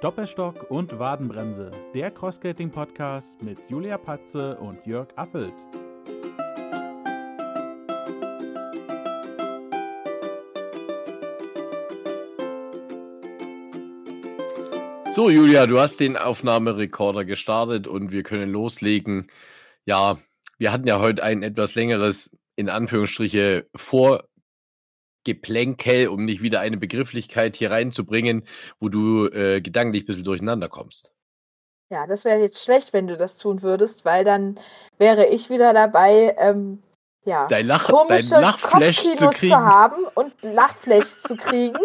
Doppelstock und Wadenbremse, der Crossskating-Podcast mit Julia Patze und Jörg Affelt. So, Julia, du hast den Aufnahmerekorder gestartet und wir können loslegen. Ja, wir hatten ja heute ein etwas längeres, in Anführungsstriche, Vorgeplänkel, um nicht wieder eine Begrifflichkeit hier reinzubringen, wo du äh, gedanklich ein bisschen durcheinander kommst. Ja, das wäre jetzt schlecht, wenn du das tun würdest, weil dann wäre ich wieder dabei, ähm, ja, Dein, Lach, dein komische Lachflash zu kriegen. zu haben und Lachflash zu kriegen.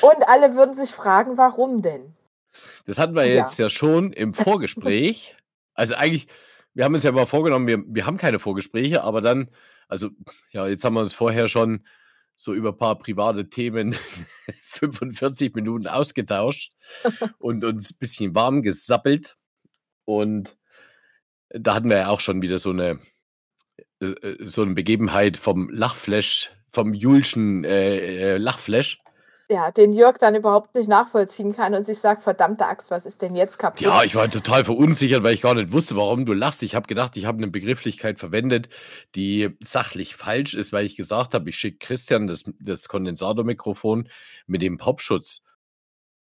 Und alle würden sich fragen, warum denn? Das hatten wir Ja. jetzt ja schon im Vorgespräch. also eigentlich, wir haben uns ja mal vorgenommen, wir, wir haben keine Vorgespräche, aber dann, also ja, jetzt haben wir uns vorher schon so über ein paar private Themen 45 Minuten ausgetauscht und uns ein bisschen warm gesappelt. Und da hatten wir ja auch schon wieder so eine, äh, äh, so eine Begebenheit vom Lachflash, vom Julschen äh, äh, Lachflash. Ja, den Jörg dann überhaupt nicht nachvollziehen kann und sich sagt, verdammte Axt, was ist denn jetzt kaputt? Ja, ich war total verunsichert, weil ich gar nicht wusste, warum du lachst. Ich habe gedacht, ich habe eine Begrifflichkeit verwendet, die sachlich falsch ist, weil ich gesagt habe, ich schicke Christian das, das Kondensatormikrofon mit dem Popschutz.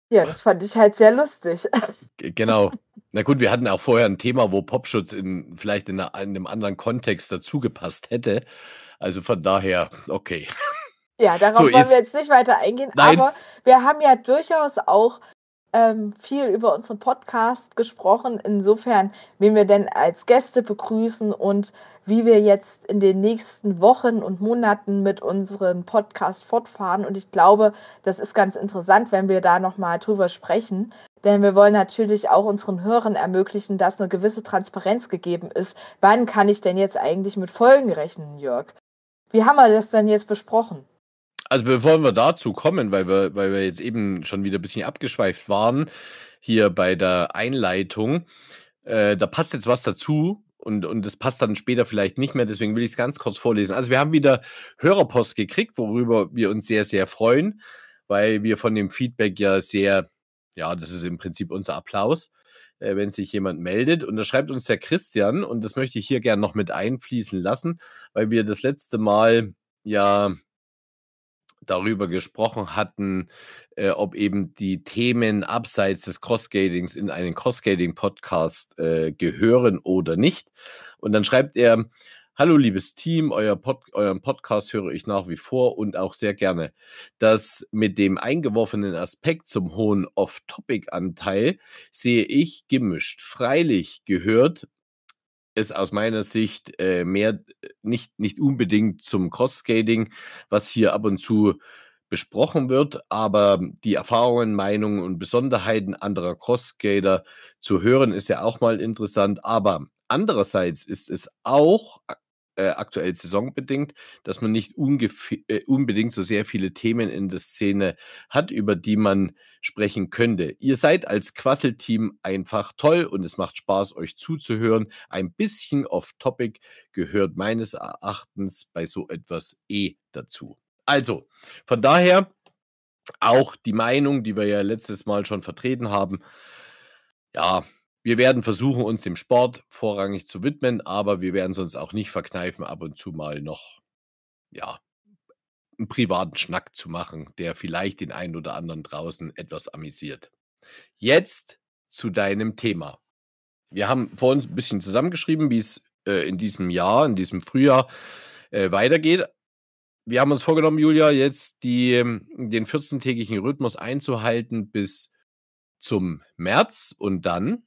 ja, das fand ich halt sehr lustig. Genau. Na gut, wir hatten auch vorher ein Thema, wo Popschutz in, vielleicht in, einer, in einem anderen Kontext dazugepasst hätte. Also von daher, okay. Ja, darauf So, wollen jetzt- wir jetzt nicht weiter eingehen, Nein. aber wir haben ja durchaus auch ähm, viel über unseren Podcast gesprochen, insofern, wen wir denn als Gäste begrüßen und wie wir jetzt in den nächsten Wochen und Monaten mit unserem Podcast fortfahren. Und ich glaube, das ist ganz interessant, wenn wir da nochmal drüber sprechen. Denn wir wollen natürlich auch unseren Hörern ermöglichen, dass eine gewisse Transparenz gegeben ist. Wann kann ich denn jetzt eigentlich mit Folgen rechnen, Jörg? Wie haben wir das denn jetzt besprochen? Also bevor wir dazu kommen, weil wir, weil wir jetzt eben schon wieder ein bisschen abgeschweift waren, hier bei der Einleitung, äh, da passt jetzt was dazu und, und das passt dann später vielleicht nicht mehr, deswegen will ich es ganz kurz vorlesen. Also wir haben wieder Hörerpost gekriegt, worüber wir uns sehr, sehr freuen, weil wir von dem Feedback ja sehr, ja, das ist im Prinzip unser Applaus, äh, wenn sich jemand meldet. Und da schreibt uns der Christian, und das möchte ich hier gern noch mit einfließen lassen, weil wir das letzte Mal ja darüber gesprochen hatten, äh, ob eben die Themen abseits des Crossskatings in einen Crossskating-Podcast äh, gehören oder nicht. Und dann schreibt er, Hallo liebes Team, euer Pod euren Podcast höre ich nach wie vor und auch sehr gerne. Das mit dem eingeworfenen Aspekt zum hohen Off-Topic-Anteil sehe ich gemischt. Freilich gehört es aus meiner Sicht äh, mehr nicht, nicht unbedingt zum Cross-Skating, was hier ab und zu besprochen wird, aber die Erfahrungen, Meinungen und Besonderheiten anderer Cross-Skater zu hören, ist ja auch mal interessant. Aber andererseits ist es auch äh, aktuell saisonbedingt, dass man nicht äh, unbedingt so sehr viele Themen in der Szene hat, über die man sprechen könnte. Ihr seid als Quasselteam einfach toll und es macht Spaß, euch zuzuhören. Ein bisschen off-topic gehört meines Erachtens bei so etwas eh dazu. Also, von daher auch die Meinung, die wir ja letztes Mal schon vertreten haben. Ja, wir werden versuchen, uns dem Sport vorrangig zu widmen, aber wir werden es uns auch nicht verkneifen, ab und zu mal noch, ja, einen privaten Schnack zu machen, der vielleicht den einen oder anderen draußen etwas amüsiert. Jetzt zu deinem Thema. Wir haben vor uns ein bisschen zusammengeschrieben, wie es äh, in diesem Jahr, in diesem Frühjahr äh, weitergeht. Wir haben uns vorgenommen, Julia, jetzt die, ähm, den 14-tägigen Rhythmus einzuhalten bis zum März und dann.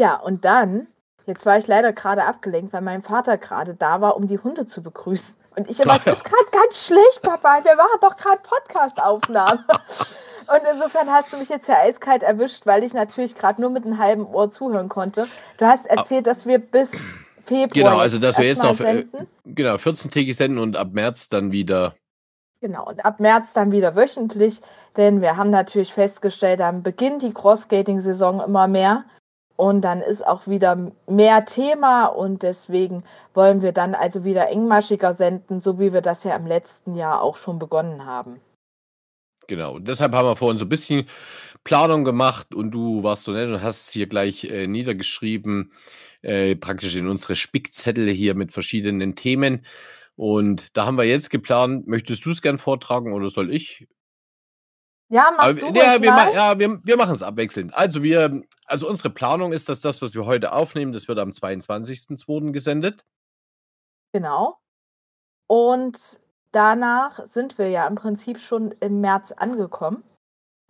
Ja, und dann, jetzt war ich leider gerade abgelenkt, weil mein Vater gerade da war, um die Hunde zu begrüßen. Und ich immer, das ist gerade ganz schlecht, Papa. Wir machen doch gerade Podcast-Aufnahme. Und insofern hast du mich jetzt ja eiskalt erwischt, weil ich natürlich gerade nur mit einem halben Ohr zuhören konnte. Du hast erzählt, dass wir bis Februar. Genau, also dass wir jetzt noch äh, senden. genau, 14-tägig senden und ab März dann wieder. Genau, und ab März dann wieder wöchentlich, denn wir haben natürlich festgestellt, dann beginnt die Cross-Skating-Saison immer mehr und dann ist auch wieder mehr Thema und deswegen wollen wir dann also wieder engmaschiger senden, so wie wir das ja im letzten Jahr auch schon begonnen haben. Genau. Und deshalb haben wir vorhin so ein bisschen Planung gemacht und du warst so nett und hast es hier gleich äh, niedergeschrieben, äh, praktisch in unsere Spickzettel hier mit verschiedenen Themen. Und da haben wir jetzt geplant, möchtest du es gern vortragen oder soll ich? Ja, mach du ja, wir, ma mal. ja, wir, wir machen es abwechselnd. Also wir, also unsere Planung ist, dass das, was wir heute aufnehmen, das wird am 22.02. gesendet. Genau. Und danach sind wir ja im Prinzip schon im März angekommen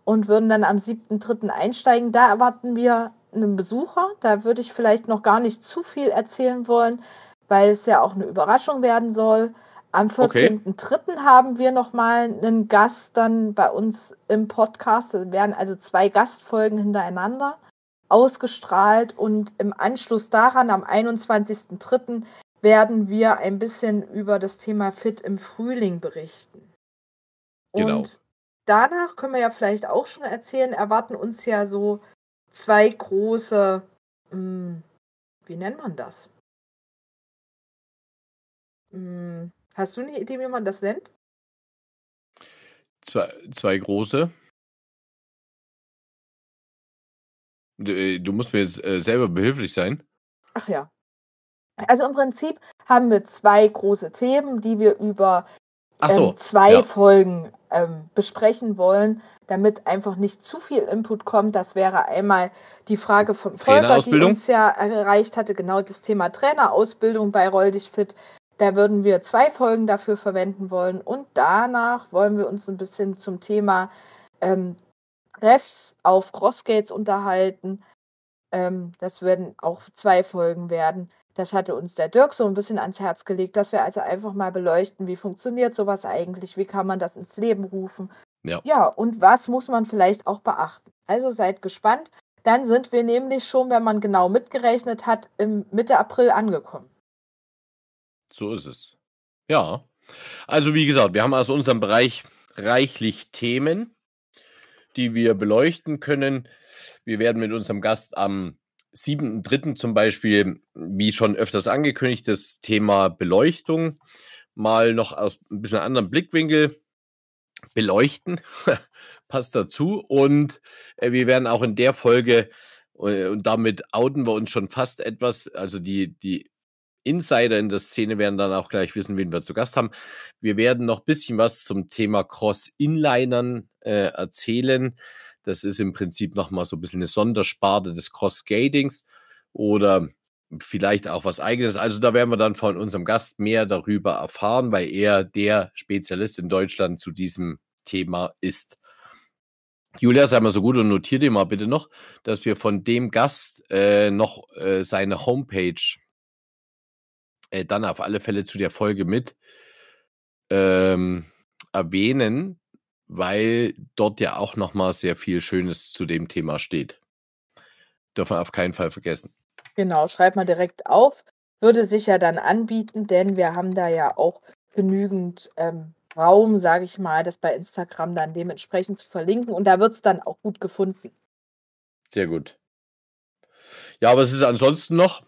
und würden dann am 7.3. einsteigen. Da erwarten wir einen Besucher. Da würde ich vielleicht noch gar nicht zu viel erzählen wollen, weil es ja auch eine Überraschung werden soll. Am Okay. 14.3. haben wir nochmal einen Gast dann bei uns im Podcast. Es werden also zwei Gastfolgen hintereinander ausgestrahlt und im Anschluss daran, am 21.3., werden wir ein bisschen über das Thema Fit im Frühling berichten. Genau. Und danach können wir ja vielleicht auch schon erzählen, erwarten uns ja so zwei große, hm, wie nennt man das? Hm, hast du eine Idee, wie man das nennt? Zwei, zwei große. Du, äh, du musst mir jetzt äh, selber behilflich sein. Ach ja. Also im Prinzip haben wir zwei große Themen, die wir über Ach so, ähm, zwei ja. Folgen ähm, besprechen wollen, damit einfach nicht zu viel Input kommt. Das wäre einmal die Frage von Volker, die uns ja erreicht hatte, genau das Thema Trainerausbildung bei Roll dich fit. Da würden wir zwei Folgen dafür verwenden wollen und danach wollen wir uns ein bisschen zum Thema ähm, Treffs auf Crossgates unterhalten. Ähm, das werden auch zwei Folgen werden. Das hatte uns der Dirk so ein bisschen ans Herz gelegt, dass wir also einfach mal beleuchten, wie funktioniert sowas eigentlich, wie kann man das ins Leben rufen. Ja. Ja, und was muss man vielleicht auch beachten. Also seid gespannt. Dann sind wir nämlich schon, wenn man genau mitgerechnet hat, im Mitte April angekommen. So ist es. Ja. Also wie gesagt, wir haben aus unserem Bereich reichlich Themen, die wir beleuchten können. Wir werden mit unserem Gast am 7.3. zum Beispiel, wie schon öfters angekündigt, das Thema Beleuchtung mal noch aus ein bisschen anderen Blickwinkel beleuchten. Passt dazu. Und äh, wir werden auch in der Folge, äh, und damit outen wir uns schon fast etwas, also die, die Insider in der Szene werden dann auch gleich wissen, wen wir zu Gast haben. Wir werden noch ein bisschen was zum Thema Cross-Inlinern äh, erzählen. Das ist im Prinzip nochmal so ein bisschen eine Sondersparte des Cross-Skatings oder vielleicht auch was eigenes. Also da werden wir dann von unserem Gast mehr darüber erfahren, weil er der Spezialist in Deutschland zu diesem Thema ist. Julia, sei mal so gut und notier dir mal bitte noch, dass wir von dem Gast äh, noch äh, seine Homepage äh, dann auf alle Fälle zu der Folge mit ähm, erwähnen, weil dort ja auch nochmal sehr viel Schönes zu dem Thema steht. Dürfen wir auf keinen Fall vergessen. Genau, schreibt mal direkt auf. Würde sich ja dann anbieten, denn wir haben da ja auch genügend ähm, Raum, sage ich mal, das bei Instagram dann dementsprechend zu verlinken. Und da wird es dann auch gut gefunden. Sehr gut. Ja, aber es ist ansonsten noch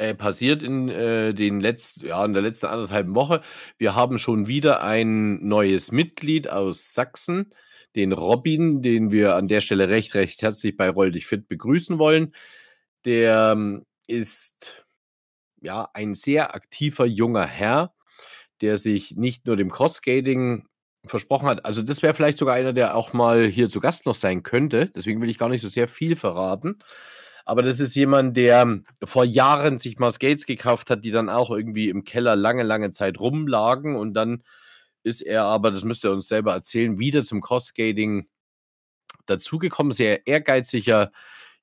äh, passiert in äh, den letzten, ja, in der letzten anderthalben Woche. Wir haben schon wieder ein neues Mitglied aus Sachsen, den Robin, den wir an der Stelle recht, recht herzlich bei Roll dich fit begrüßen wollen. Der ähm, ist ja ein sehr aktiver junger Herr, der sich nicht nur dem Crossskating versprochen hat. Also das wäre vielleicht sogar einer, der auch mal hier zu Gast noch sein könnte. Deswegen will ich gar nicht so sehr viel verraten. Aber das ist jemand, der vor Jahren sich mal Skates gekauft hat, die dann auch irgendwie im Keller lange, lange Zeit rumlagen. Und dann ist er aber, das müsst ihr uns selber erzählen, wieder zum Crossskating dazugekommen. Sehr ehrgeiziger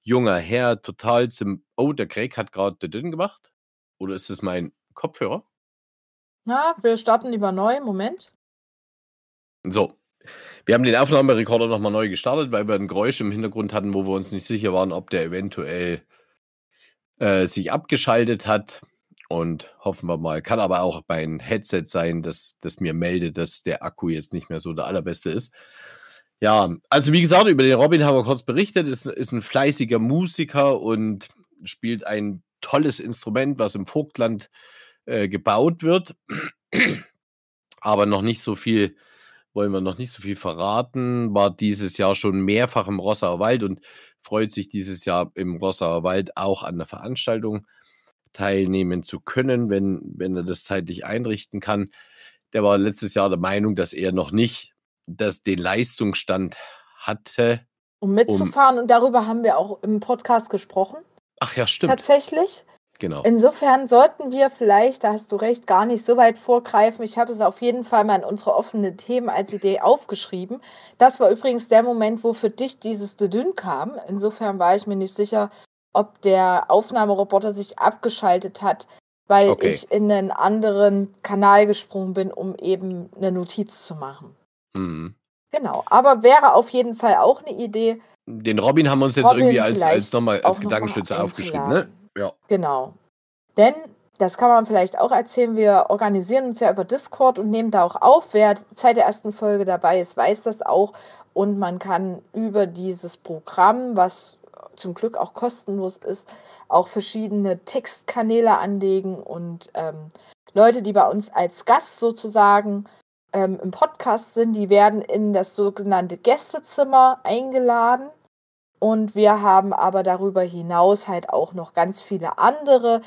junger Herr, total zum. Oh, der Craig hat gerade den gemacht. Oder ist es mein Kopfhörer? Ja, wir starten lieber neu. Moment. So. Wir haben den Aufnahmerekorder nochmal neu gestartet, weil wir ein Geräusch im Hintergrund hatten, wo wir uns nicht sicher waren, ob der eventuell äh, sich abgeschaltet hat. Und hoffen wir mal, kann aber auch mein Headset sein, dass das mir meldet, dass der Akku jetzt nicht mehr so der allerbeste ist. Ja, also wie gesagt, über den Robin haben wir kurz berichtet. Ist, ist ein fleißiger Musiker und spielt ein tolles Instrument, was im Vogtland äh, gebaut wird, aber noch nicht so viel wollen wir noch nicht so viel verraten, war dieses Jahr schon mehrfach im Rossauer Wald und freut sich dieses Jahr im Rossauer Wald auch an der Veranstaltung teilnehmen zu können, wenn, wenn er das zeitlich einrichten kann. Der war letztes Jahr der Meinung, dass er noch nicht das, den Leistungsstand hatte. Um mitzufahren um, und darüber haben wir auch im Podcast gesprochen. Ach ja, stimmt. Tatsächlich. Genau. Insofern sollten wir vielleicht, da hast du recht, gar nicht so weit vorgreifen. Ich habe es auf jeden Fall mal in unsere offenen Themen als Idee aufgeschrieben. Das war übrigens der Moment, wo für dich dieses Dedün kam. Insofern war ich mir nicht sicher, ob der Aufnahmeroboter sich abgeschaltet hat, weil okay. ich in einen anderen Kanal gesprungen bin, um eben eine Notiz zu machen. Mhm. Genau, aber wäre auf jeden Fall auch eine Idee. Den Robin haben wir uns jetzt Robin irgendwie als, als nochmal als Gedankenstütze aufgeschrieben, ne? Ja. Genau. Denn, das kann man vielleicht auch erzählen, wir organisieren uns ja über Discord und nehmen da auch auf. Wer seit der ersten Folge dabei ist, weiß das auch. Und man kann über dieses Programm, was zum Glück auch kostenlos ist, auch verschiedene Textkanäle anlegen und ähm, Leute, die bei uns als Gast sozusagen ähm, im Podcast sind, die werden in das sogenannte Gästezimmer eingeladen. Und wir haben aber darüber hinaus halt auch noch ganz viele andere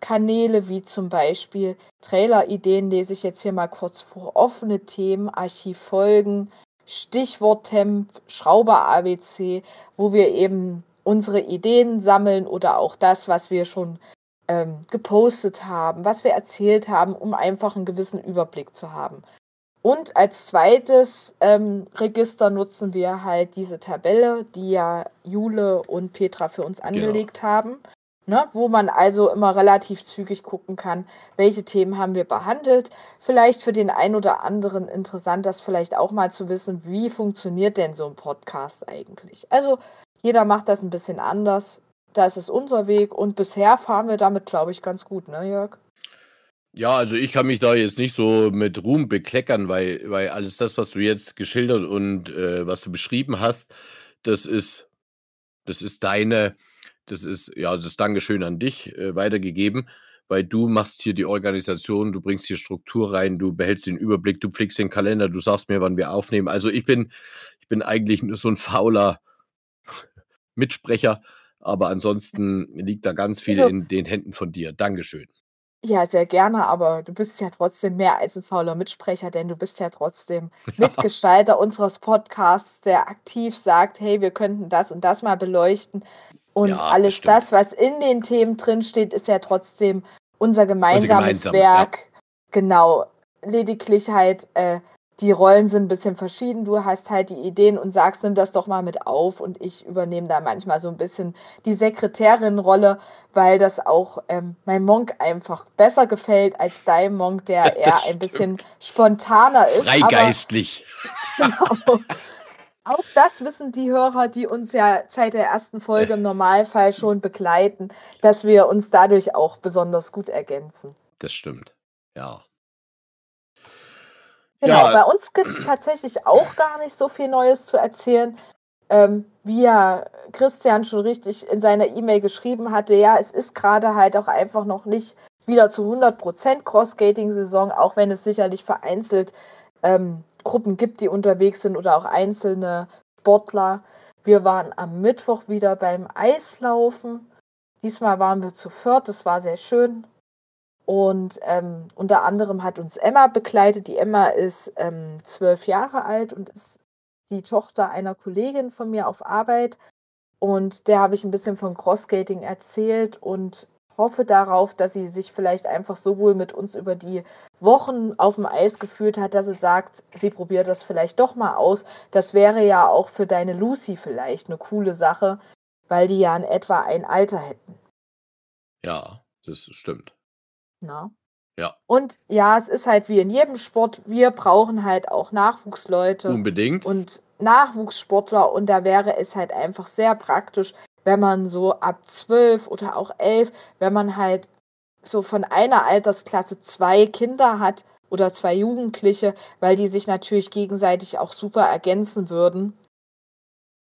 Kanäle, wie zum Beispiel Trailer-Ideen, lese ich jetzt hier mal kurz vor, offene Themen, Archivfolgen, Stichwort-Temp, Schrauber-ABC, wo wir eben unsere Ideen sammeln oder auch das, was wir schon ähm, gepostet haben, was wir erzählt haben, um einfach einen gewissen Überblick zu haben. Und als zweites ähm, Register nutzen wir halt diese Tabelle, die ja Jule und Petra für uns genau. angelegt genau. haben. Ne, wo man also immer relativ zügig gucken kann, welche Themen haben wir behandelt. Vielleicht für den einen oder anderen interessant, das vielleicht auch mal zu wissen, wie funktioniert denn so ein Podcast eigentlich. Also jeder macht das ein bisschen anders. Das ist unser Weg und bisher fahren wir damit, glaube ich, ganz gut, ne, Jörg? Ja, also ich kann mich da jetzt nicht so mit Ruhm bekleckern, weil, weil alles das, was du jetzt geschildert und äh, was du beschrieben hast, das ist, das ist deine, das ist, ja, das ist Dankeschön an dich äh, weitergegeben, weil du machst hier die Organisation, du bringst hier Struktur rein, du behältst den Überblick, du pflegst den Kalender, du sagst mir, wann wir aufnehmen. Also ich bin, ich bin eigentlich nur so ein fauler Mitsprecher, aber ansonsten liegt da ganz viel also, in den Händen von dir. Dankeschön. Ja, sehr gerne, aber du bist ja trotzdem mehr als ein fauler Mitsprecher, denn du bist ja trotzdem Mitgestalter unseres Podcasts, der aktiv sagt: „Hey, wir könnten das und das mal beleuchten.“ Und Ja, alles das, was in den Themen drinsteht, ist ja trotzdem unser gemeinsames gemeinsam, ja. Werk. Genau. Lediglich halt, äh die Rollen sind ein bisschen verschieden. Du hast halt die Ideen und sagst, nimm das doch mal mit auf. Und ich übernehme da manchmal so ein bisschen die Sekretärin-Rolle, weil das auch ähm, mein Monk einfach besser gefällt als dein Monk, der ja, eher ein bisschen spontaner ist. Freigeistlich. Aber, genau. Auch das wissen die Hörer, die uns ja seit der ersten Folge im Normalfall schon begleiten, dass wir uns dadurch auch besonders gut ergänzen. Das stimmt. Ja. Genau, ja. bei uns gibt es tatsächlich auch gar nicht so viel Neues zu erzählen. Ähm, wie ja Christian schon richtig in seiner E-Mail geschrieben hatte, ja, es ist gerade halt auch einfach noch nicht wieder zu 100% Cross-Skating-Saison, auch wenn es sicherlich vereinzelt ähm, Gruppen gibt, die unterwegs sind oder auch einzelne Sportler. Wir waren am Mittwoch wieder beim Eislaufen. Diesmal waren wir zu viert, das war sehr schön. Und ähm, unter anderem hat uns Emma begleitet. Die Emma ist ähm, zwölf Jahre alt und ist die Tochter einer Kollegin von mir auf Arbeit. Und der habe ich ein bisschen von Crossskating erzählt und hoffe darauf, dass sie sich vielleicht einfach so wohl mit uns über die Wochen auf dem Eis gefühlt hat, dass sie sagt, sie probiert das vielleicht doch mal aus. Das wäre ja auch für deine Lucy vielleicht eine coole Sache, weil die ja in etwa ein Alter hätten. Ja, das stimmt. Ne? Ja. Und ja, es ist halt wie in jedem Sport, wir brauchen halt auch Nachwuchsleute Unbedingt. und Nachwuchssportler und da wäre es halt einfach sehr praktisch, wenn man so ab zwölf oder auch elf, wenn man halt so von einer Altersklasse zwei Kinder hat oder zwei Jugendliche, weil die sich natürlich gegenseitig auch super ergänzen würden.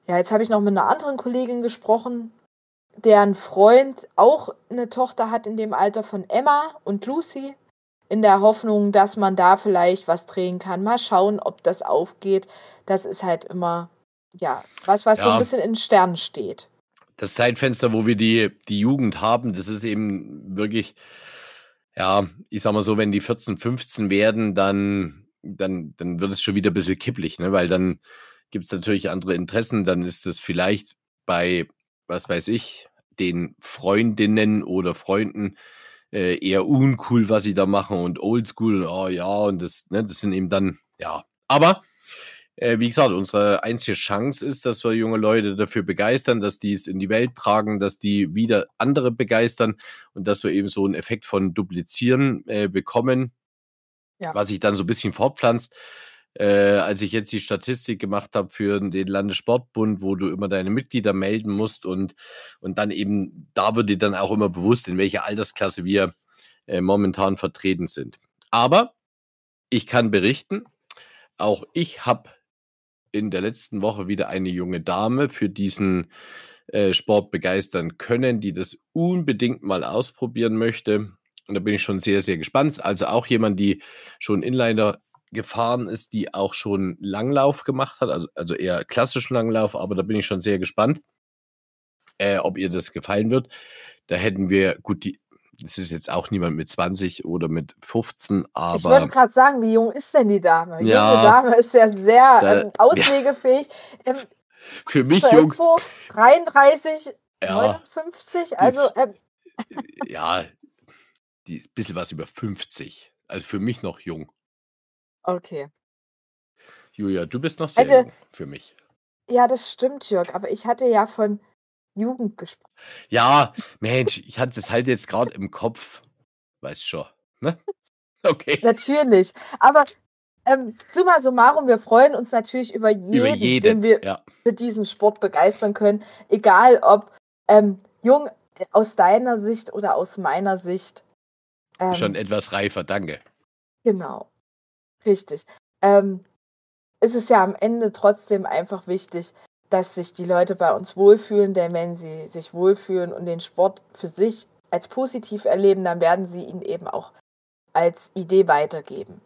Ja, jetzt habe ich noch mit einer anderen Kollegin gesprochen, deren Freund auch eine Tochter hat in dem Alter von Emma und Lucy. in der Hoffnung, dass man da vielleicht was drehen kann. Mal schauen, ob das aufgeht. Das ist halt immer, ja, was, was so ein bisschen in Sternen steht. Das Zeitfenster, wo wir die, die Jugend haben, das ist eben wirklich, ja, ich sag mal so, wenn die 14, 15 werden, dann, dann, dann wird es schon wieder ein bisschen kipplig, ne? weil dann gibt es natürlich andere Interessen. Dann ist es vielleicht bei, was weiß ich, den Freundinnen oder Freunden äh, eher uncool, was sie da machen und oldschool, oh ja, und das, ne, das sind eben dann, ja. Aber äh, wie gesagt, unsere einzige Chance ist, dass wir junge Leute dafür begeistern, dass die es in die Welt tragen, dass die wieder andere begeistern und dass wir eben so einen Effekt von Duplizieren äh, bekommen, ja. was sich dann so ein bisschen fortpflanzt. Äh, als ich jetzt die Statistik gemacht habe für den Landessportbund, wo du immer deine Mitglieder melden musst und, und dann eben, da wird dir dann auch immer bewusst, in welcher Altersklasse wir äh, momentan vertreten sind. Aber ich kann berichten, auch ich habe in der letzten Woche wieder eine junge Dame für diesen äh, Sport begeistern können, die das unbedingt mal ausprobieren möchte. Und da bin ich schon sehr, sehr gespannt. Also auch jemand, die schon Inliner gefahren ist, die auch schon Langlauf gemacht hat, also, also eher klassischen Langlauf, aber da bin ich schon sehr gespannt, äh, ob ihr das gefallen wird. Da hätten wir, gut, die, das ist jetzt auch niemand mit 20 oder mit 15, aber. Ich wollte gerade sagen, wie jung ist denn die Dame? Die ja, junge Dame ist ja sehr da, ähm, auslegefähig. Ja. Ähm, Für mich jung. 33, ja, 59, also. Ähm. Ja, die ist ein bisschen was über 50. Also für mich noch jung. Okay. Julia, du bist noch sehr Also, jung für mich. ja, das stimmt, Jörg, aber ich hatte ja von Jugend gesprochen. Ja, Mensch, ich hatte das halt jetzt gerade im Kopf. Weiß schon, ne? Okay. Natürlich. Aber ähm, summa summarum, wir freuen uns natürlich über Über jeden, den wir ja. für diesen Sport begeistern können. Egal ob ähm, jung äh, aus deiner Sicht oder aus meiner Sicht. Schon ähm etwas reifer, danke. genau. Richtig. Ähm, es ist ja am Ende trotzdem einfach wichtig, dass sich die Leute bei uns wohlfühlen, denn wenn sie sich wohlfühlen und den Sport für sich als positiv erleben, dann werden sie ihn eben auch als Idee weitergeben.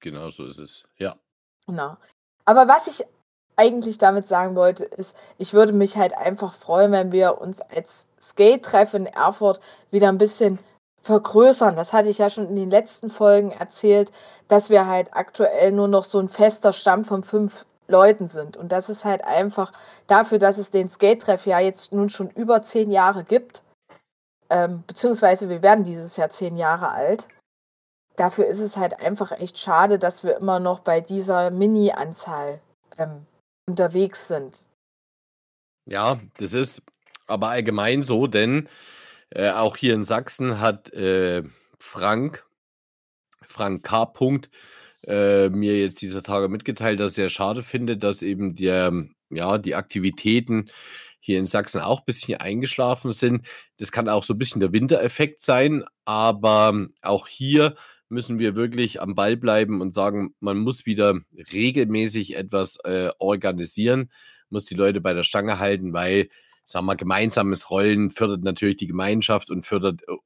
Genau so ist es, ja. Genau. Aber was ich eigentlich damit sagen wollte, ist, ich würde mich halt einfach freuen, wenn wir uns als Skate-Treff in Erfurt wieder ein bisschen vergrößern. Das hatte ich ja schon in den letzten Folgen erzählt, dass wir halt aktuell nur noch so ein fester Stamm von fünf Leuten sind. Und das ist halt einfach dafür, dass es den Skate-Treff ja jetzt nun schon über zehn Jahre gibt, ähm, beziehungsweise wir werden dieses Jahr zehn Jahre alt. Dafür ist es halt einfach echt schade, dass wir immer noch bei dieser Mini-Anzahl ähm, unterwegs sind. Ja, das ist aber allgemein so, denn äh, auch hier in Sachsen hat äh, Frank, Frank K. Punkt, äh, mir jetzt dieser Tage mitgeteilt, dass er schade findet, dass eben der, ja, die Aktivitäten hier in Sachsen auch ein bisschen eingeschlafen sind. Das kann auch so ein bisschen der Wintereffekt sein, aber auch hier müssen wir wirklich am Ball bleiben und sagen, man muss wieder regelmäßig etwas äh, organisieren, muss die Leute bei der Stange halten, weil sagen wir, gemeinsames Rollen fördert natürlich die Gemeinschaft und fördert, äh,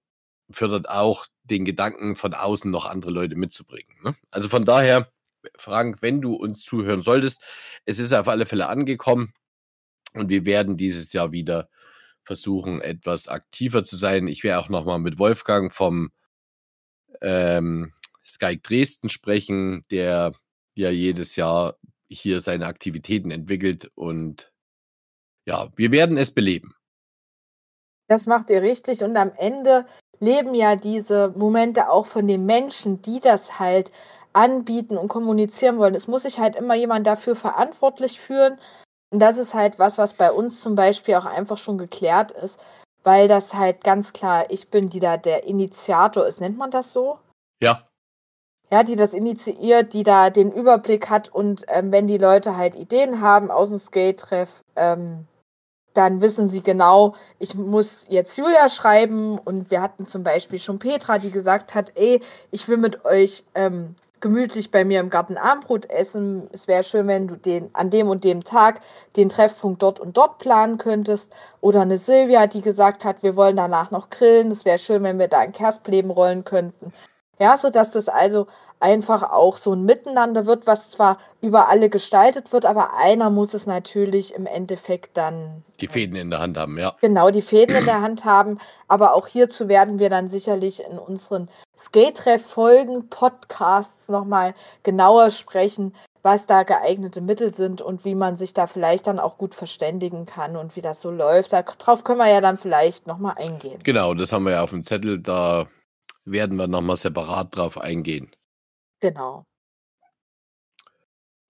fördert auch den Gedanken von außen noch andere Leute mitzubringen. Ne? Also von daher, Frank, wenn du uns zuhören solltest, es ist auf alle Fälle angekommen und wir werden dieses Jahr wieder versuchen, etwas aktiver zu sein. Ich werde auch nochmal mit Wolfgang vom ähm, Sky Dresden sprechen, der ja jedes Jahr hier seine Aktivitäten entwickelt und ja, wir werden es beleben. Das macht ihr richtig und am Ende leben ja diese Momente auch von den Menschen, die das halt anbieten und kommunizieren wollen. Es muss sich halt immer jemand dafür verantwortlich führen. Und das ist halt was, was bei uns zum Beispiel auch einfach schon geklärt ist, weil das halt ganz klar, ich bin, die da der Initiator ist. Nennt man das so? Ja. Ja, die das initiiert, die da den Überblick hat und ähm, wenn die Leute halt Ideen haben aus dem Skate-Treff, ähm, dann wissen sie genau, ich muss jetzt Julia schreiben und wir hatten zum Beispiel schon Petra, die gesagt hat, ey, ich will mit euch ähm, gemütlich bei mir im Garten Armbrot essen. Es wäre schön, wenn du den an dem und dem Tag den Treffpunkt dort und dort planen könntest. Oder eine Silvia, die gesagt hat, wir wollen danach noch grillen. Es wäre schön, wenn wir da ein Kerspleben rollen könnten. Ja, sodass das also einfach auch so ein Miteinander wird, was zwar über alle gestaltet wird, aber einer muss es natürlich im Endeffekt dann Die Fäden in der Hand haben, ja. genau die Fäden in der Hand haben. Aber auch hierzu werden wir dann sicherlich in unseren Skate-Treff-Folgen, Podcasts nochmal genauer sprechen, was da geeignete Mittel sind und wie man sich da vielleicht dann auch gut verständigen kann und wie das so läuft. Darauf können wir ja dann vielleicht nochmal eingehen. Genau, das haben wir ja auf dem Zettel, da werden wir nochmal separat drauf eingehen. Genau.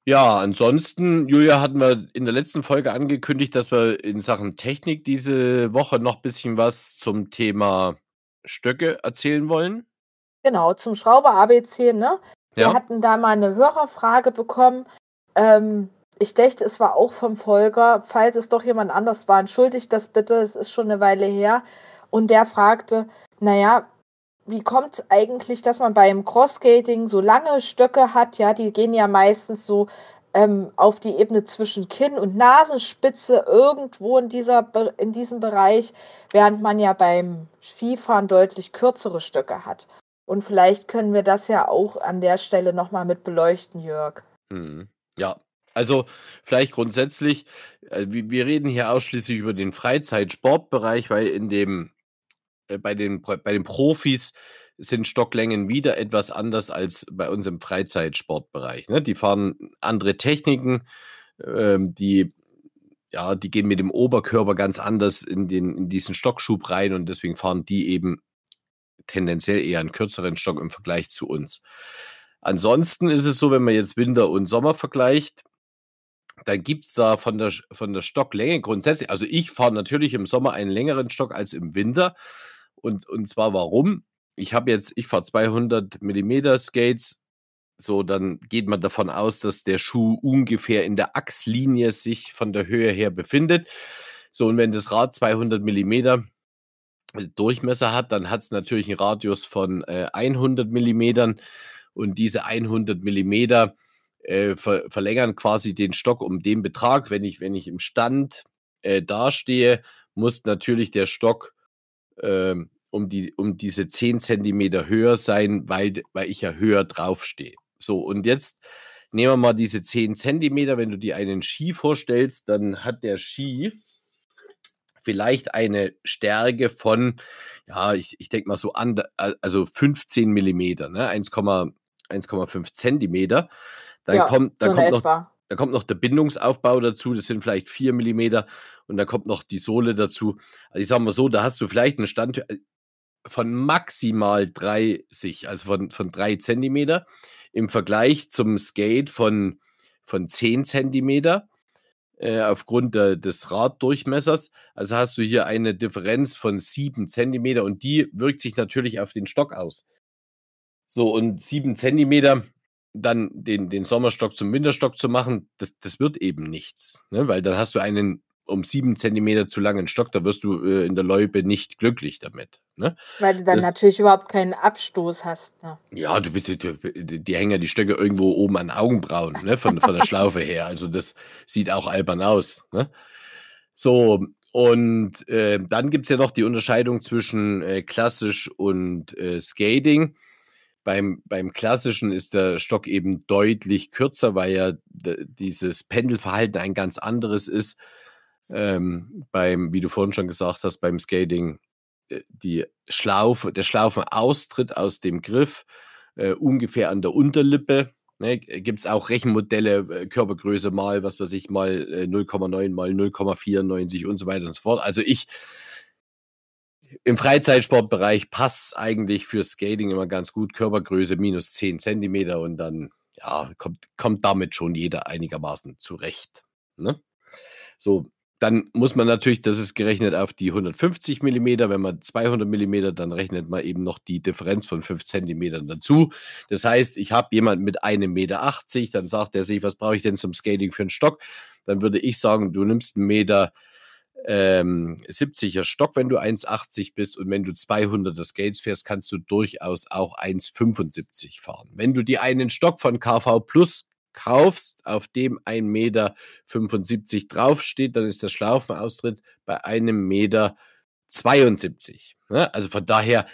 Ja, ansonsten, Julia, hatten wir in der letzten Folge angekündigt, dass wir in Sachen Technik diese Woche noch ein bisschen was zum Thema Stöcke erzählen wollen. Genau, zum Schrauber ABC, ne? Wir Ja, hatten da mal eine Hörerfrage bekommen. Ähm, ich dachte, es war auch vom Volker. Falls es doch jemand anders war, entschuldigt das bitte. Es ist schon eine Weile her. Und der fragte, naja, wie kommt es eigentlich, dass man beim Crossskating so lange Stöcke hat? Ja, die gehen ja meistens so ähm, auf die Ebene zwischen Kinn und Nasenspitze irgendwo in dieser, in diesem Bereich, während man ja beim Skifahren deutlich kürzere Stöcke hat. Und vielleicht können wir das ja auch an der Stelle nochmal mit beleuchten, Jörg. mhm. ja. Also vielleicht grundsätzlich, äh, wir reden hier ausschließlich über den Freizeitsportbereich, weil in dem bei den, bei den Profis sind Stocklängen wieder etwas anders als bei uns im Freizeitsportbereich. Ne? Die fahren andere Techniken, ähm, die, ja, die gehen mit dem Oberkörper ganz anders in, den, in diesen Stockschub rein und deswegen fahren die eben tendenziell eher einen kürzeren Stock im Vergleich zu uns. Ansonsten ist es so, wenn man jetzt Winter und Sommer vergleicht, dann gibt es da von der, von der Stocklänge grundsätzlich, also ich fahre natürlich im Sommer einen längeren Stock als im Winter. Und, und zwar warum? Ich habe jetzt, ich fahre 200 Millimeter Skates, so dann geht man davon aus, dass der Schuh ungefähr in der Achslinie sich von der Höhe her befindet. So, und wenn das Rad 200 Millimeter Durchmesser hat, dann hat es natürlich einen Radius von äh, 100 Millimetern und diese 100 Millimeter äh, ver verlängern quasi den Stock um den Betrag. Wenn ich, wenn ich im Stand äh, dastehe, muss natürlich der Stock ähm, um, die, um diese 10 Zentimeter höher sein, weil, weil ich ja höher draufstehe. So, und jetzt nehmen wir mal diese 10 Zentimeter. Wenn du dir einen Ski vorstellst, dann hat der Ski vielleicht eine Stärke von, ja, ich, ich denke mal so an, also 15 Millimeter, ne? 1,5 1,5 Zentimeter. Dann Ja, kommt, dann kommt noch etwa. Da kommt noch der Bindungsaufbau dazu, das sind vielleicht 4 Millimeter und dann kommt noch die Sohle dazu. Also ich sage mal so, da hast du vielleicht eine Stand von maximal 30, also von, von 3 Zentimeter im Vergleich zum Skate von, von 10 Zentimeter äh, aufgrund der, des Raddurchmessers. Also hast du hier eine Differenz von 7 Zentimeter und die wirkt sich natürlich auf den Stock aus. So, und 7 Zentimeter dann den, den Sommerstock zum Winterstock zu machen, das, das wird eben nichts. Ne? Weil dann hast du einen um 7 Zentimeter zu langen Stock, da wirst du äh, in der Loipe nicht glücklich damit. Ne? Weil du dann Das- natürlich überhaupt keinen Abstoß hast. Ne? Ja, du, du, die, die hängen ja die Stöcke irgendwo oben an Augenbrauen, ne? von, von der Schlaufe her. Also das sieht auch albern aus. Ne? So, und äh, dann gibt es ja noch die Unterscheidung zwischen äh, klassisch und äh, Skating. Beim, beim klassischen ist der Stock eben deutlich kürzer, weil ja dieses Pendelverhalten ein ganz anderes ist. Ähm, beim, wie du vorhin schon gesagt hast, beim Skating äh, die Schlaufe, der Schlaufenaustritt aus dem Griff äh, ungefähr an der Unterlippe. Ne, Gibt es auch Rechenmodelle, äh, Körpergröße mal, was weiß ich, mal äh, 0,9 mal 0,94 und so weiter und so fort. Also ich, im Freizeitsportbereich passt eigentlich für Skating immer ganz gut. Körpergröße minus 10 Zentimeter und dann, ja, kommt, kommt damit schon jeder einigermaßen zurecht. Ne? So, dann muss man natürlich, das ist gerechnet auf die 150 Millimeter. Wenn man 200 Millimeter, dann rechnet man eben noch die Differenz von 5 Zentimetern dazu. Das heißt, ich habe jemanden mit einem Meter, 80, dann sagt er sich, was brauche ich denn zum Skating für einen Stock? Dann würde ich sagen, du nimmst einen Meter ähm, 70er Stock, wenn du 1,80 bist und wenn du 200er Skates fährst, kannst du durchaus auch 1,75 fahren. Wenn du dir einen Stock von KV Plus kaufst, auf dem 1,75 Meter draufsteht, dann ist der Schlaufenaustritt bei einem Meter 72. Ne? Also von daher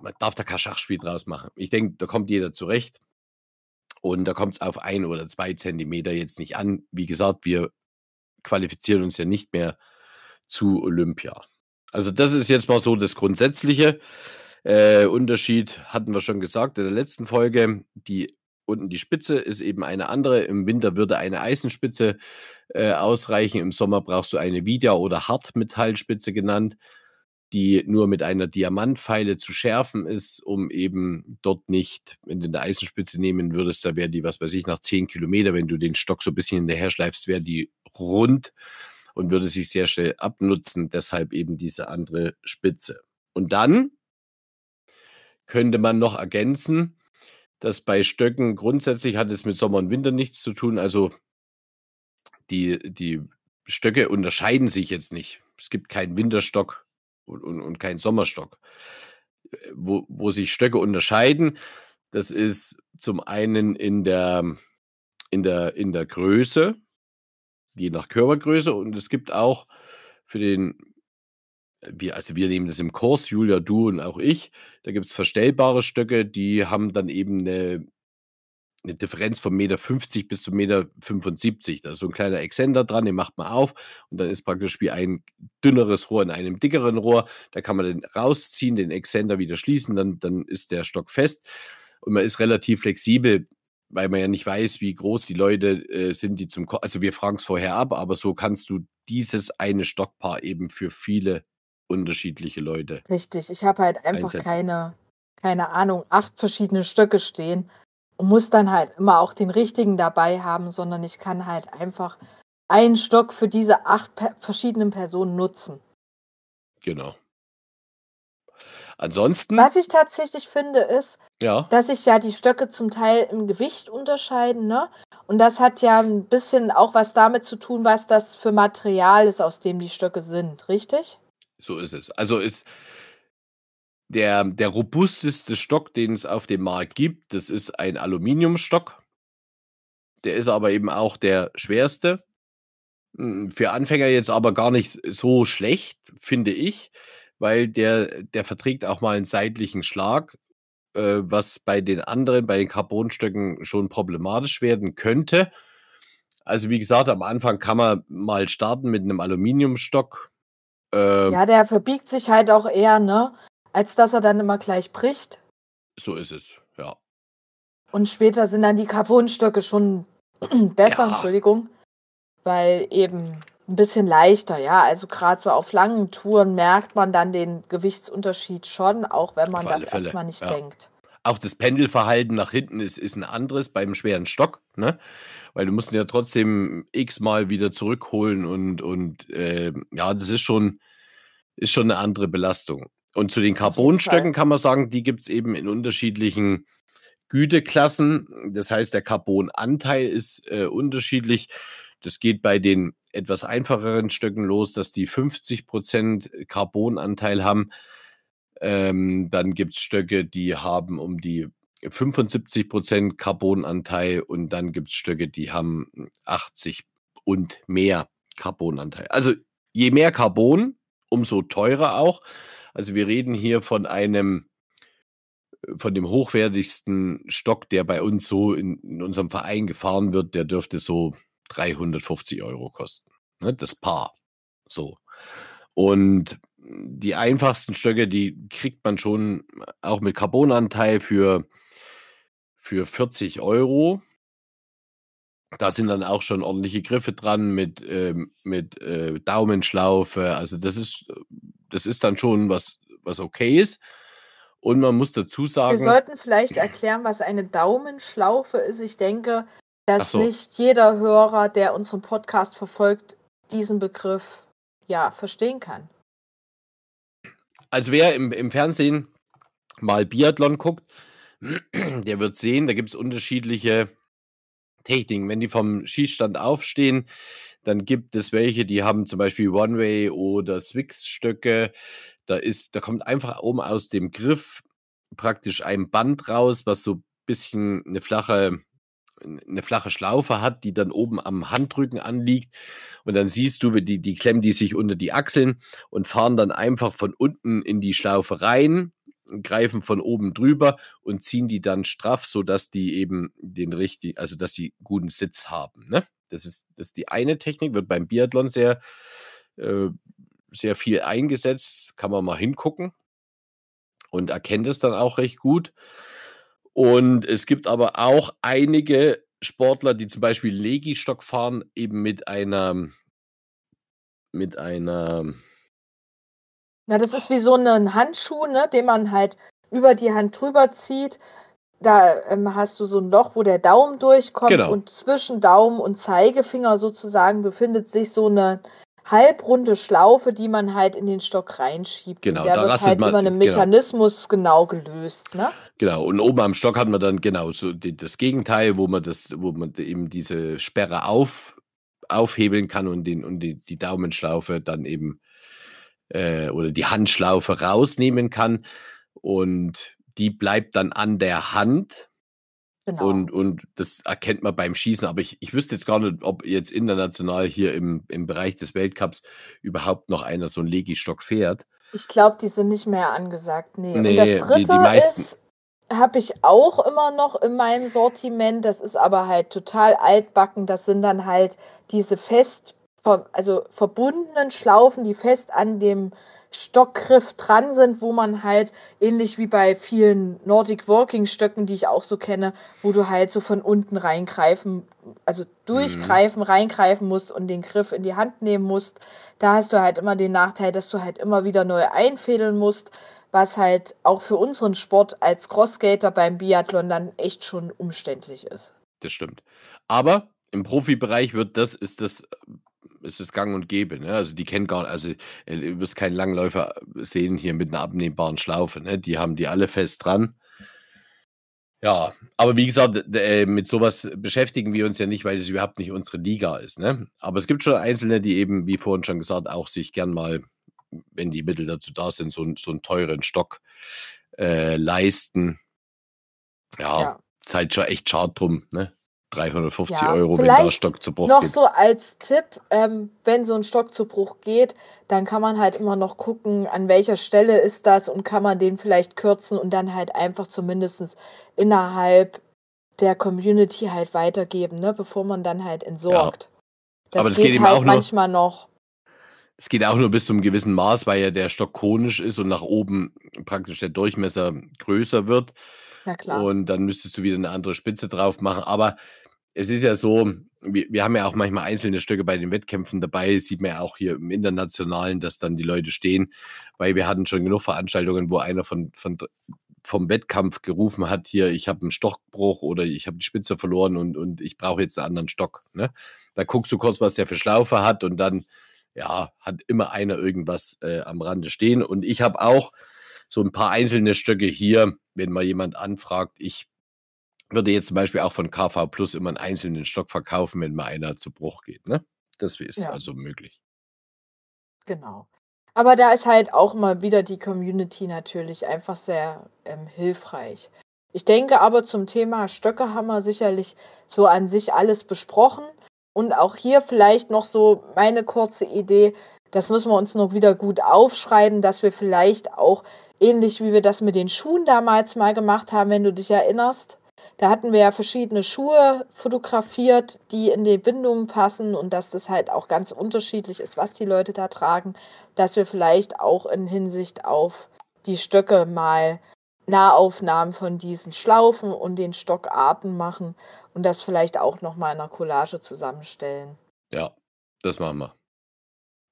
man darf da kein Schachspiel draus machen. Ich denke, da kommt jeder zurecht. Und da kommt es auf ein oder zwei Zentimeter jetzt nicht an. Wie gesagt, wir qualifizieren uns ja nicht mehr zu Olympia. Also das ist jetzt mal so das Grundsätzliche. Äh, Unterschied hatten wir schon gesagt in der letzten Folge. Die unten die Spitze ist eben eine andere. Im Winter würde eine Eisenspitze äh, ausreichen. Im Sommer brauchst du eine Vida- oder Hartmetallspitze genannt die nur mit einer Diamantpfeile zu schärfen ist, um eben dort nicht, wenn du eine Eisenspitze nehmen würdest, da wäre die, was weiß ich, nach 10 Kilometer, wenn du den Stock so ein bisschen hinterher schleifst, wäre die rund und würde sich sehr schnell abnutzen. Deshalb eben diese andere Spitze. Und dann könnte man noch ergänzen, dass bei Stöcken grundsätzlich hat es mit Sommer und Winter nichts zu tun. Also die, die Stöcke unterscheiden sich jetzt nicht. Es gibt keinen Winterstock und, und, und kein Sommerstock. Wo, wo sich Stöcke unterscheiden, das ist zum einen in der, in der, in der Größe, je nach Körpergröße, und es gibt auch für den, wir, also wir nehmen das im Kurs, Julia, du und auch ich, da gibt es verstellbare Stöcke, die haben dann eben eine eine Differenz von 1,50 Meter bis zu 1,75 Meter. Da ist so ein kleiner Exzender dran, den macht man auf und dann ist praktisch wie ein dünneres Rohr in einem dickeren Rohr. Da kann man den rausziehen, den Exzender wieder schließen, dann, dann ist der Stock fest. Und man ist relativ flexibel, weil man ja nicht weiß, wie groß die Leute äh, sind, die zum Ko Also wir fragen es vorher ab, aber so kannst du dieses eine Stockpaar eben für viele unterschiedliche Leute. Richtig, ich habe halt einfach keine, keine Ahnung, acht verschiedene Stöcke stehen und muss dann halt immer auch den richtigen dabei haben, sondern ich kann halt einfach einen Stock für diese acht per verschiedenen Personen nutzen. Genau. Ansonsten. Was ich tatsächlich finde, ist, ja. dass sich ja die Stöcke zum Teil im Gewicht unterscheiden, ne? Und das hat ja ein bisschen auch was damit zu tun, was das für Material ist, aus dem die Stöcke sind, richtig? So ist es. Also ist der, der robusteste Stock, den es auf dem Markt gibt, das ist ein Aluminiumstock. Der ist aber eben auch der schwerste. Hm, für Anfänger jetzt aber gar nicht so schlecht, finde ich, weil der, der verträgt auch mal einen seitlichen Schlag, äh, was bei den anderen, bei den Carbonstöcken schon problematisch werden könnte. Also wie gesagt, am Anfang kann man mal starten mit einem Aluminiumstock. Äh, ja, der verbiegt sich halt auch eher, ne? Als dass er dann immer gleich bricht. So ist es, ja. Und später sind dann die Carbonstöcke schon besser, ja. Entschuldigung, weil eben ein bisschen leichter, ja. Also gerade so auf langen Touren merkt man dann den Gewichtsunterschied schon, auch wenn man das erstmal nicht ja. denkt. Auch das Pendelverhalten nach hinten ist, ist ein anderes beim schweren Stock, ne? Weil du musst ihn ja trotzdem x-mal wieder zurückholen und, und äh, ja, das ist schon, ist schon eine andere Belastung. Und zu den Carbonstöcken kann man sagen, die gibt es eben in unterschiedlichen Güteklassen. Das heißt, der Carbonanteil ist äh, unterschiedlich. Das geht bei den etwas einfacheren Stöcken los, dass die 50% Carbonanteil haben. Ähm, dann gibt es Stöcke, die haben um die 75% Carbonanteil und dann gibt es Stöcke, die haben 80 und mehr Carbonanteil. Also je mehr Carbon, umso teurer auch. Also wir reden hier von einem, äh, von dem hochwertigsten Stock, der bei uns so in, in unserem Verein gefahren wird, der dürfte so 350 Euro kosten. Ne? Das Paar. So. Und die einfachsten Stöcke, die kriegt man schon auch mit Carbonanteil für, für 40 Euro. Da sind dann auch schon ordentliche Griffe dran mit, ähm, mit äh, Daumenschlaufe. Also das ist, das ist dann schon was, was okay ist. Und man muss dazu sagen. Wir sollten vielleicht erklären, was eine Daumenschlaufe ist. Ich denke, dass so. nicht jeder Hörer, der unseren Podcast verfolgt, diesen Begriff ja verstehen kann. Also wer im, im Fernsehen mal Biathlon guckt, der wird sehen, da gibt es unterschiedliche Techniken. Wenn die vom Schießstand aufstehen, dann gibt es welche, die haben zum Beispiel One-Way oder Swix-Stöcke. Da ist, da kommt einfach oben aus dem Griff praktisch ein Band raus, was so ein bisschen eine flache, eine flache Schlaufe hat, die dann oben am Handrücken anliegt. Und dann siehst du, die, die klemmen die sich unter die Achseln und fahren dann einfach von unten in die Schlaufe rein greifen von oben drüber und ziehen die dann straff, sodass die eben den richtigen, also dass sie guten Sitz haben. Ne? Das, ist, das ist die eine Technik, wird beim Biathlon sehr, äh, sehr viel eingesetzt. Kann man mal hingucken und erkennt es dann auch recht gut. Und es gibt aber auch einige Sportler, die zum Beispiel Legistock fahren, eben mit einer, mit einer ja, das ist wie so ein Handschuh, ne, den man halt über die Hand drüber zieht. Da ähm, hast du so ein Loch, wo der Daumen durchkommt Genau. und zwischen Daumen und Zeigefinger sozusagen befindet sich so eine halbrunde Schlaufe, die man halt in den Stock reinschiebt. Genau, und der da wird halt man- über einen genau. Mechanismus genau gelöst, ne? Genau, und oben am Stock hat man dann genau so die, das Gegenteil, wo man das, wo man eben diese Sperre auf, aufhebeln kann und, den, und die, die Daumenschlaufe dann eben äh, oder die Handschlaufe rausnehmen kann. Und die bleibt dann an der Hand Genau. und, und das erkennt man beim Schießen. Aber ich, ich wüsste jetzt gar nicht, ob jetzt international hier im, im Bereich des Weltcups überhaupt noch einer so einen Legistock fährt. Ich glaube, die sind nicht mehr angesagt. Nee. Nee, und das die- dritte die meisten- ist, habe ich auch immer noch in meinem Sortiment. Das ist aber halt total altbacken. Das sind dann halt diese fest, also verbundenen Schlaufen, die fest an dem Stockgriff dran sind, wo man halt ähnlich wie bei vielen Nordic Walking Stöcken, die ich auch so kenne, wo du halt so von unten reingreifen, also durchgreifen, reingreifen musst und den Griff in die Hand nehmen musst. Da hast du halt immer den Nachteil, dass du halt immer wieder neu einfädeln musst, was halt auch für unseren Sport als Crossskater beim Biathlon dann echt schon umständlich ist. Das stimmt. Aber im Profibereich wird das, ist das, ist das gang und gäbe. Ne? Also die kennen gar also äh, du wirst keinen Langläufer sehen hier mit einer abnehmbaren Schlaufe. Ne? Die haben die alle fest dran. Ja, aber wie gesagt, äh, mit sowas beschäftigen wir uns ja nicht, weil es überhaupt nicht unsere Liga ist. Ne? Aber es gibt schon Einzelne, die eben, wie vorhin schon gesagt, auch sich gern mal, wenn die Mittel dazu da sind, so, einen- so einen teuren Stock äh, leisten. Ja, Ja. ist halt schon echt schade drum, ne? 350 Ja, Euro, wenn da Stock zu Bruch Noch geht. so als Tipp, ähm, wenn so ein Stock zu Bruch geht, dann kann man halt immer noch gucken, an welcher Stelle ist das und kann man den vielleicht kürzen und dann halt einfach zumindest innerhalb der Community halt weitergeben, ne, bevor man dann halt entsorgt. Das Aber das geht, geht eben halt auch nur- manchmal noch. Es geht auch nur bis zu einem gewissen Maß, weil ja der Stock konisch ist und nach oben praktisch der Durchmesser größer wird. Klar. Und dann müsstest du wieder eine andere Spitze drauf machen. Aber es ist ja so, wir, wir haben ja auch manchmal einzelne Stöcke bei den Wettkämpfen dabei. Sieht man ja auch hier im Internationalen, dass dann die Leute stehen, weil wir hatten schon genug Veranstaltungen, wo einer von, von, vom Wettkampf gerufen hat, hier, ich habe einen Stockbruch oder ich habe die Spitze verloren und, und ich brauche jetzt einen anderen Stock. Ne? Da guckst du kurz, was der für Schlaufe hat und dann, ja, hat immer einer irgendwas äh, am Rande stehen. Und ich habe auch so ein paar einzelne Stöcke hier, wenn mal jemand anfragt, ich würde jetzt zum Beispiel auch von KV Plus immer einen einzelnen Stock verkaufen, wenn mal einer zu Bruch geht. Ne? Das ist Ja. also möglich. Genau. Aber da ist halt auch mal wieder die Community natürlich einfach sehr ähm, hilfreich. Ich denke aber zum Thema Stöcke haben wir sicherlich so an sich alles besprochen. Und auch hier vielleicht noch so meine kurze Idee, das müssen wir uns noch wieder gut aufschreiben, dass wir vielleicht auch ähnlich wie wir das mit den Schuhen damals mal gemacht haben, wenn du dich erinnerst. Da hatten wir ja verschiedene Schuhe fotografiert, die in die Bindungen passen und dass das halt auch ganz unterschiedlich ist, was die Leute da tragen, dass wir vielleicht auch in Hinsicht auf die Stöcke mal Nahaufnahmen von diesen Schlaufen und den Stockarten machen und das vielleicht auch nochmal in einer Collage zusammenstellen. Ja, das machen wir.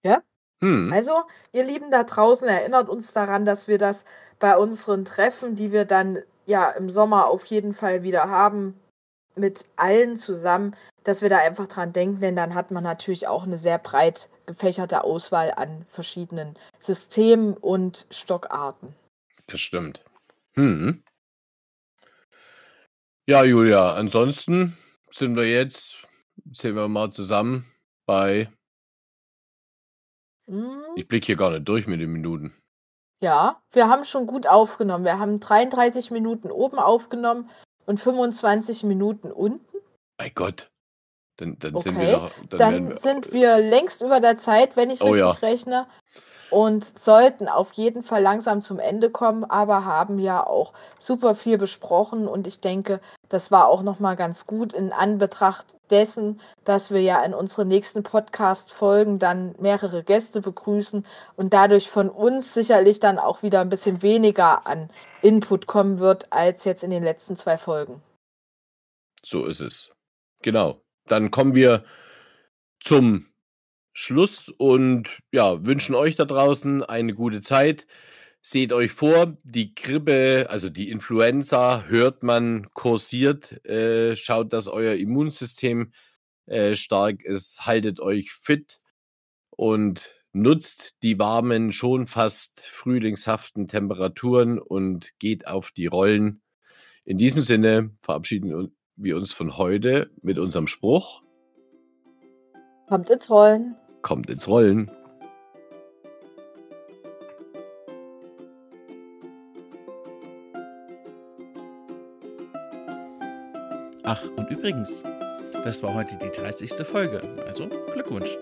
Ja? Hm. Also, ihr Lieben da draußen, erinnert uns daran, dass wir das bei unseren Treffen, die wir dann ja im Sommer auf jeden Fall wieder haben, mit allen zusammen, dass wir da einfach dran denken, denn dann hat man natürlich auch eine sehr breit gefächerte Auswahl an verschiedenen Systemen und Stockarten. Das stimmt. Hm. Ja, Julia, ansonsten sind wir jetzt, zählen wir mal zusammen bei, Hm, ich blicke hier gar nicht durch mit den Minuten. ja, wir haben schon gut aufgenommen. Wir haben 33 Minuten oben aufgenommen und 25 Minuten unten. Bei Gott. Dann, dann sind wir Okay, noch, dann, Dann sind wir längst über der Zeit, wenn ich Oh ja. richtig rechne. und sollten auf jeden Fall langsam zum Ende kommen, aber haben ja auch super viel besprochen und ich denke, das war auch noch mal ganz gut in Anbetracht dessen, dass wir ja in unseren nächsten Podcast Folgen dann mehrere Gäste begrüßen und dadurch von uns sicherlich dann auch wieder ein bisschen weniger an Input kommen wird als jetzt in den letzten zwei Folgen. So ist es. Genau. Dann kommen wir zum Schluss und ja, wünschen euch da draußen eine gute Zeit. Seht euch vor, die Grippe, also die Influenza, hört man kursiert. Äh, schaut, dass euer Immunsystem äh, stark ist. Haltet euch fit und nutzt die warmen, schon fast frühlingshaften Temperaturen und geht auf die Rollen. In diesem Sinne verabschieden wir uns von heute mit unserem Spruch. Kommt ins Rollen kommt ins Rollen. Ach, und übrigens, das war heute die 30. Folge. Also Glückwunsch.